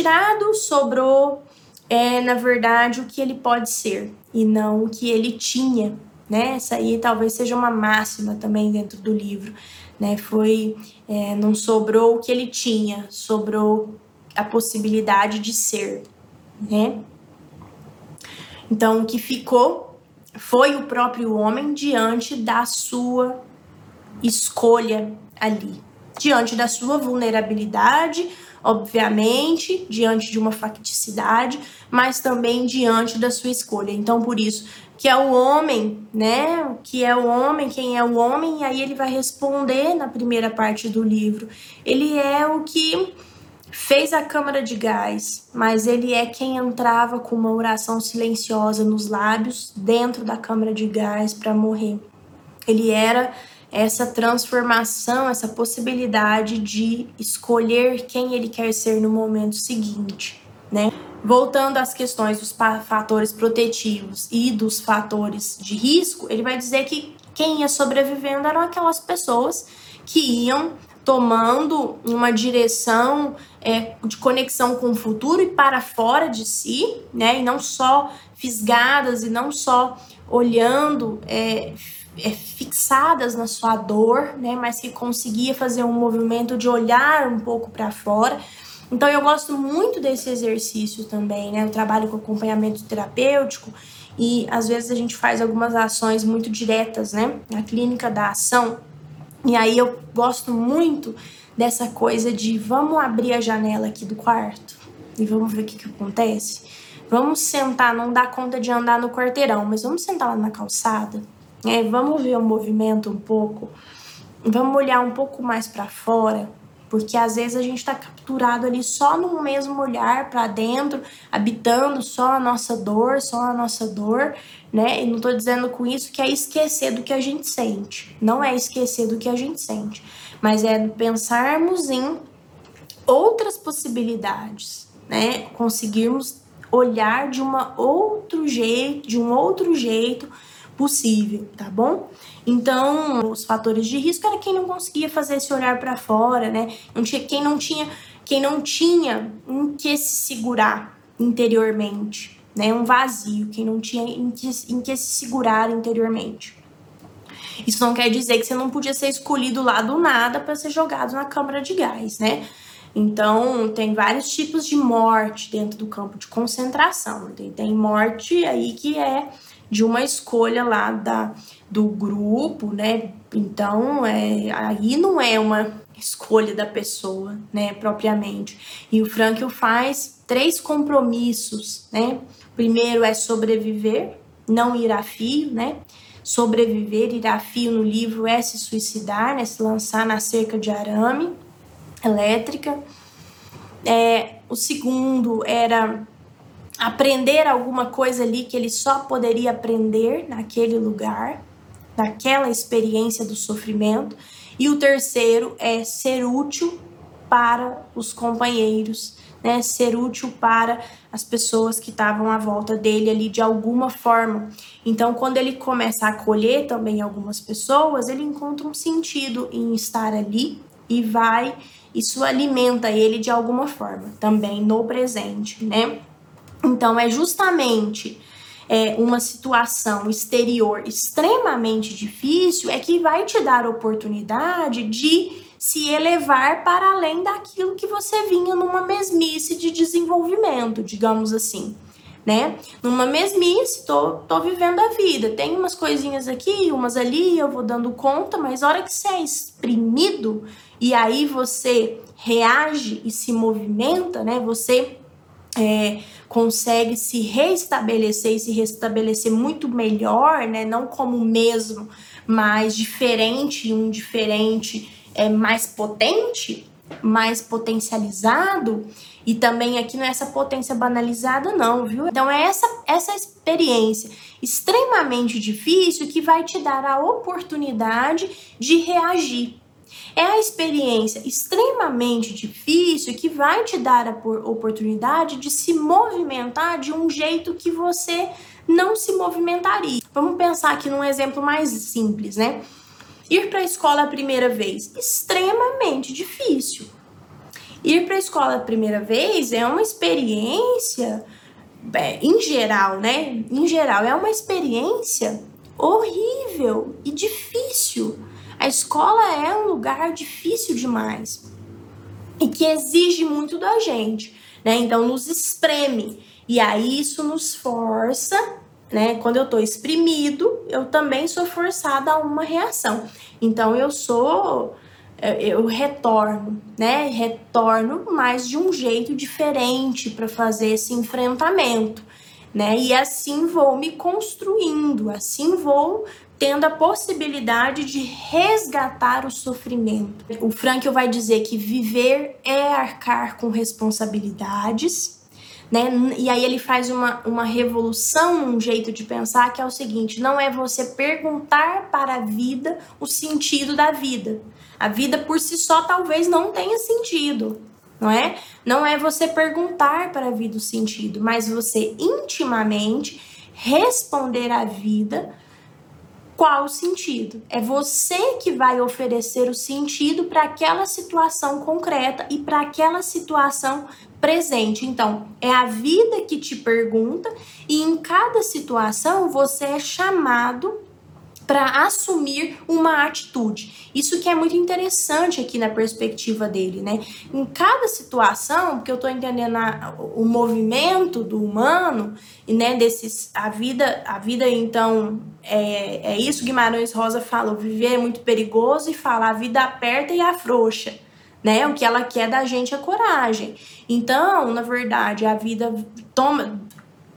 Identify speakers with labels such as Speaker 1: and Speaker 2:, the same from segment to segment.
Speaker 1: retirado, sobrou, é, na verdade, o que ele pode ser e não o que ele tinha. Né? Essa aí talvez seja uma máxima também dentro do livro. Né? Foi, é, não sobrou o que ele tinha, sobrou a possibilidade de ser. Né? Então, o que ficou foi o próprio homem diante da sua escolha ali, diante da sua vulnerabilidade, obviamente, diante de uma facticidade, mas também diante da sua escolha. Então, por isso, que é o homem, né? Que é o homem, quem é o homem, e aí ele vai responder na primeira parte do livro. Ele é o que fez a câmara de gás, mas ele é quem entrava com uma oração silenciosa nos lábios dentro da câmara de gás para morrer. Ele era essa transformação, essa possibilidade de escolher quem ele quer ser no momento seguinte, né? Voltando às questões dos fatores protetivos e dos fatores de risco, ele vai dizer que quem ia sobrevivendo eram aquelas pessoas que iam tomando uma direção é, de conexão com o futuro e para fora de si, né? E não só fisgadas e não só olhando é, fixadas na sua dor, né, mas que conseguia fazer um movimento de olhar um pouco para fora. Então eu gosto muito desse exercício também, né? Eu trabalho com acompanhamento terapêutico e às vezes a gente faz algumas ações muito diretas, né? Na clínica da ação. E aí eu gosto muito dessa coisa de vamos abrir a janela aqui do quarto e vamos ver o que, que acontece. Vamos sentar, não dá conta de andar no quarteirão, mas vamos sentar lá na calçada é, vamos ver o movimento um pouco, vamos olhar um pouco mais para fora, porque às vezes a gente está capturado ali só no mesmo olhar para dentro, habitando só a nossa dor, só a nossa dor, né? E não estou dizendo com isso que é esquecer do que a gente sente, não é esquecer do que a gente sente, mas é pensarmos em outras possibilidades, né? Conseguirmos olhar de uma outro jeito, de um outro jeito possível, tá bom? Então, os fatores de risco era quem não conseguia fazer esse olhar para fora, né? Não tinha, quem não tinha, quem não tinha em que se segurar interiormente, né? Um vazio, quem não tinha em que, em que se segurar interiormente. Isso não quer dizer que você não podia ser escolhido lá do nada para ser jogado na câmara de gás, né? Então, tem vários tipos de morte dentro do campo de concentração. Tem, tem morte aí que é de uma escolha lá da, do grupo, né? Então, é, aí não é uma escolha da pessoa, né, propriamente. E o Frankl faz três compromissos, né? Primeiro é sobreviver, não ir a fio, né? Sobreviver, ir a fio no livro é se suicidar, né? Se lançar na cerca de arame elétrica. É, o segundo era aprender alguma coisa ali que ele só poderia aprender naquele lugar, naquela experiência do sofrimento. E o terceiro é ser útil para os companheiros, né? Ser útil para as pessoas que estavam à volta dele ali de alguma forma. Então, quando ele começa a acolher também algumas pessoas, ele encontra um sentido em estar ali e vai, isso alimenta ele de alguma forma, também no presente, né? Então, é justamente é, uma situação exterior extremamente difícil é que vai te dar oportunidade de se elevar para além daquilo que você vinha numa mesmice de desenvolvimento, digamos assim. Né? Numa mesmice, tô, tô vivendo a vida. Tem umas coisinhas aqui, umas ali, eu vou dando conta, mas a hora que você é exprimido e aí você reage e se movimenta, né? Você é, consegue se restabelecer e se restabelecer muito melhor, né? Não como o mesmo, mas diferente, um diferente é, mais potente, mais potencializado. E também aqui não é essa potência banalizada, não, viu? Então é essa, essa experiência extremamente difícil que vai te dar a oportunidade de reagir é a experiência extremamente difícil que vai te dar a oportunidade de se movimentar de um jeito que você não se movimentaria. Vamos pensar aqui num exemplo mais simples, né? Ir para a escola a primeira vez, extremamente difícil. Ir para a escola a primeira vez é uma experiência, é, em geral, né? Em geral, é uma experiência horrível e difícil. A escola é um lugar difícil demais e que exige muito da gente, né? Então nos espreme. E aí isso nos força, né? Quando eu tô exprimido, eu também sou forçada a uma reação. Então eu sou eu retorno, né? Retorno, mas de um jeito diferente para fazer esse enfrentamento, né? E assim vou me construindo, assim vou tendo a possibilidade de resgatar o sofrimento. O Frankl vai dizer que viver é arcar com responsabilidades, né? E aí ele faz uma, uma revolução num jeito de pensar que é o seguinte: não é você perguntar para a vida o sentido da vida. A vida por si só talvez não tenha sentido, não é? Não é você perguntar para a vida o sentido, mas você intimamente responder à vida qual o sentido. É você que vai oferecer o sentido para aquela situação concreta e para aquela situação presente. Então, é a vida que te pergunta e em cada situação você é chamado para assumir uma atitude. Isso que é muito interessante aqui na perspectiva dele, né? Em cada situação, porque eu estou entendendo a, o movimento do humano e né, desses a vida, a vida então é, é isso Guimarães Rosa falou, viver é muito perigoso e falar a vida aperta e afrouxa né? O que ela quer da gente é coragem. Então, na verdade, a vida toma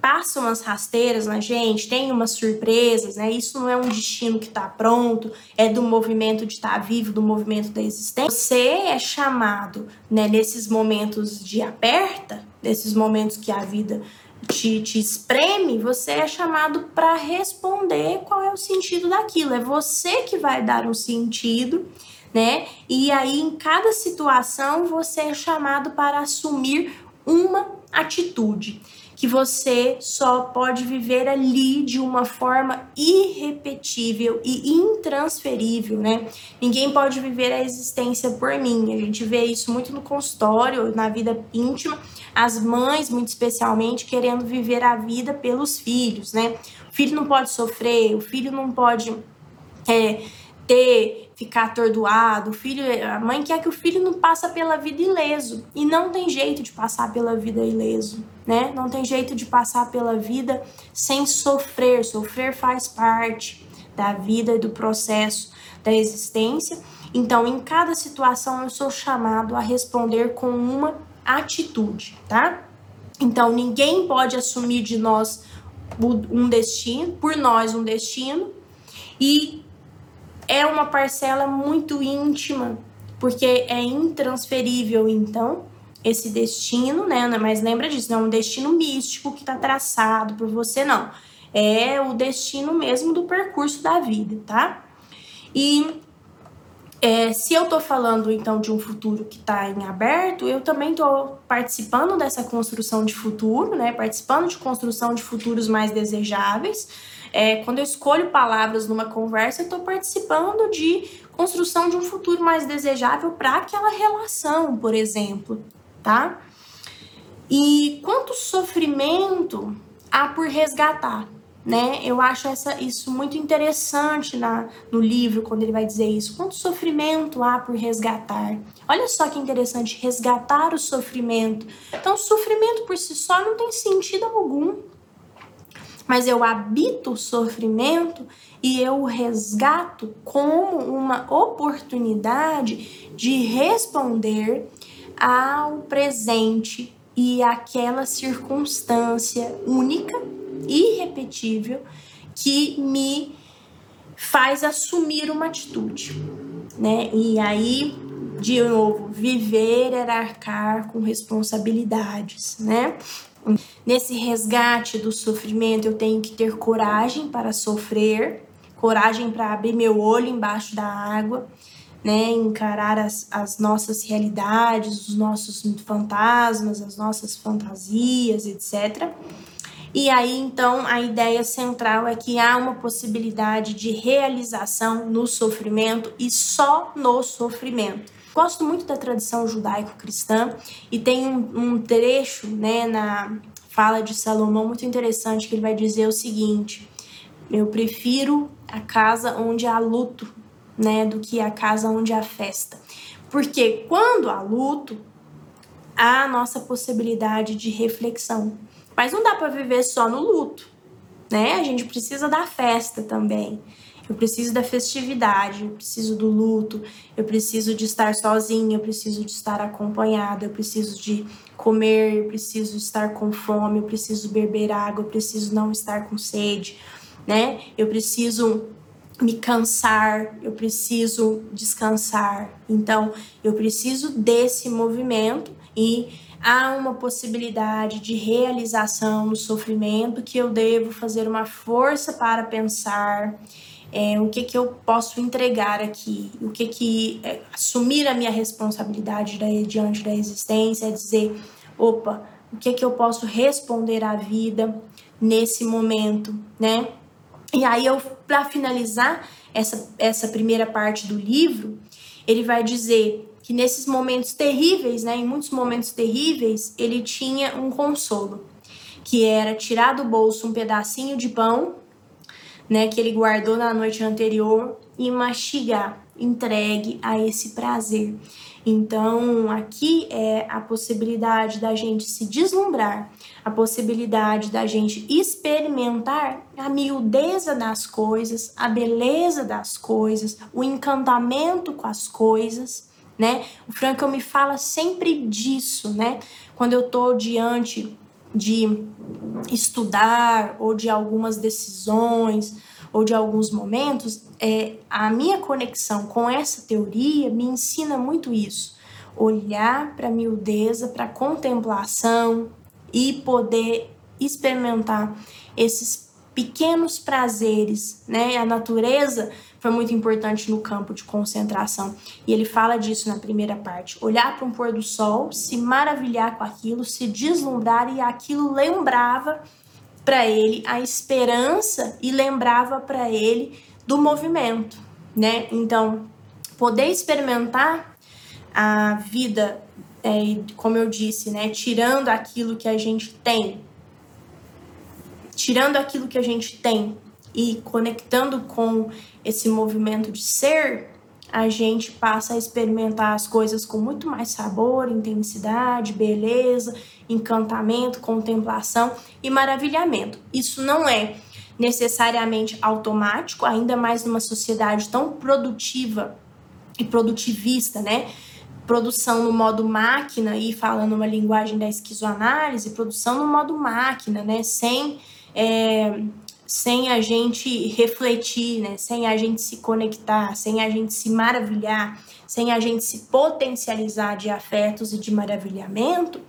Speaker 1: passa umas rasteiras na gente, tem umas surpresas, né? Isso não é um destino que está pronto, é do movimento de estar tá vivo, do movimento da existência. Você é chamado, né, nesses momentos de aperta, nesses momentos que a vida te, te espreme, você é chamado para responder qual é o sentido daquilo. É você que vai dar um sentido, né? E aí, em cada situação, você é chamado para assumir uma atitude que você só pode viver ali de uma forma irrepetível e intransferível, né? Ninguém pode viver a existência por mim. A gente vê isso muito no consultório, na vida íntima, as mães, muito especialmente, querendo viver a vida pelos filhos, né? O filho não pode sofrer, o filho não pode é, ter ficar atordoado, o filho, a mãe quer que o filho não passa pela vida ileso e não tem jeito de passar pela vida ileso, né? Não tem jeito de passar pela vida sem sofrer. Sofrer faz parte da vida e do processo da existência. Então, em cada situação eu sou chamado a responder com uma atitude, tá? Então, ninguém pode assumir de nós um destino, por nós um destino, e é uma parcela muito íntima, porque é intransferível, então, esse destino, né? Mas lembra disso, não é um destino místico que está traçado por você, não. É o destino mesmo do percurso da vida, tá? E é, se eu tô falando então de um futuro que está em aberto, eu também tô participando dessa construção de futuro, né? Participando de construção de futuros mais desejáveis. É, quando eu escolho palavras numa conversa, eu estou participando de construção de um futuro mais desejável para aquela relação, por exemplo, tá? E quanto sofrimento há por resgatar, né? Eu acho essa, isso muito interessante na, no livro, quando ele vai dizer isso. Quanto sofrimento há por resgatar? Olha só que interessante, resgatar o sofrimento. Então, o sofrimento por si só não tem sentido algum mas eu habito o sofrimento e eu o resgato como uma oportunidade de responder ao presente e àquela circunstância única, irrepetível, que me faz assumir uma atitude, né? E aí, de novo, viver era arcar com responsabilidades, né? Nesse resgate do sofrimento, eu tenho que ter coragem para sofrer, coragem para abrir meu olho embaixo da água, né? Encarar as, as nossas realidades, os nossos fantasmas, as nossas fantasias, etc. E aí, então, a ideia central é que há uma possibilidade de realização no sofrimento e só no sofrimento. gosto muito da tradição judaico-cristã e tem um, trecho né, na fala de Salomão muito interessante que ele vai dizer o seguinte: Eu prefiro a casa onde há luto, né, do que a casa onde há festa. Porque quando há luto, há a nossa possibilidade de reflexão. Mas não dá para viver só no luto, né? A gente precisa da festa também. Eu preciso da festividade, eu preciso do luto, eu preciso de estar sozinha, eu preciso de estar acompanhada, eu preciso de comer, eu preciso estar com fome, eu preciso beber água, eu preciso não estar com sede, né? Eu preciso me cansar, eu preciso descansar. Então, eu preciso desse movimento e há uma possibilidade de realização no sofrimento que eu devo fazer uma força para pensar é, o que, que eu posso entregar aqui, o que que é, assumir a minha responsabilidade daí, diante da existência, é dizer, opa, o que que eu posso responder à vida nesse momento, né? E aí eu, para finalizar essa, essa primeira parte do livro, ele vai dizer que nesses momentos terríveis, né, em muitos momentos terríveis, ele tinha um consolo, que era tirar do bolso um pedacinho de pão né, que ele guardou na noite anterior e mastigar, entregue a esse prazer. Então, aqui é a possibilidade da gente se deslumbrar, a possibilidade da gente experimentar a miudeza das coisas, a beleza das coisas, o encantamento com as coisas, né? O Frankel me fala sempre disso, né? Quando eu tô diante de estudar ou de algumas decisões ou de alguns momentos, é, a minha conexão com essa teoria me ensina muito isso. Olhar para a miudeza, para a contemplação e poder experimentar esses pequenos prazeres, né? A natureza foi muito importante no campo de concentração. E ele fala disso na primeira parte. Olhar para um pôr do sol, se maravilhar com aquilo, se deslumbrar e aquilo lembrava para ele a esperança e lembrava para ele do movimento, né? Então, poder experimentar a vida, é, como eu disse, né? Tirando aquilo que a gente tem, tirando aquilo que a gente tem e conectando com esse movimento de ser, a gente passa a experimentar as coisas com muito mais sabor, intensidade, beleza, encantamento, contemplação e maravilhamento. Isso não é necessariamente automático, ainda mais numa sociedade tão produtiva e produtivista, né? Produção no modo máquina e falando uma linguagem da esquizoanálise, produção no modo máquina, né? Sem é, sem a gente refletir, né? sem a gente se conectar, sem a gente se maravilhar, sem a gente se potencializar de afetos e de maravilhamento,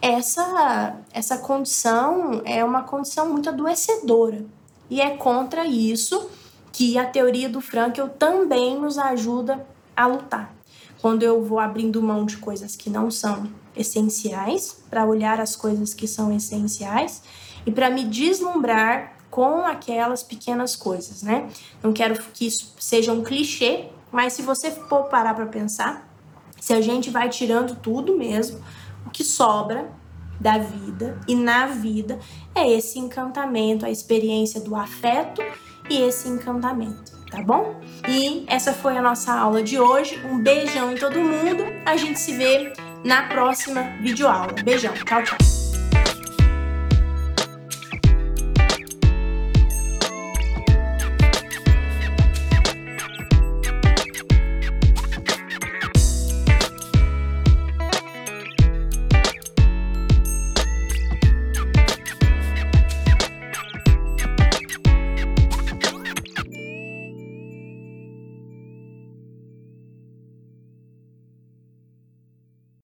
Speaker 1: essa, essa condição é uma condição muito adoecedora. E é contra isso que a teoria do Frankel também nos ajuda a lutar. Quando eu vou abrindo mão de coisas que não são essenciais, para olhar as coisas que são essenciais e para me deslumbrar com aquelas pequenas coisas, né? Não quero que isso seja um clichê, mas se você for parar para pensar, se a gente vai tirando tudo mesmo, o que sobra da vida e na vida é esse encantamento, a experiência do afeto e esse encantamento, tá bom? E essa foi a nossa aula de hoje. Um beijão em todo mundo. A gente se vê na próxima videoaula. Beijão. Tchau, tchau.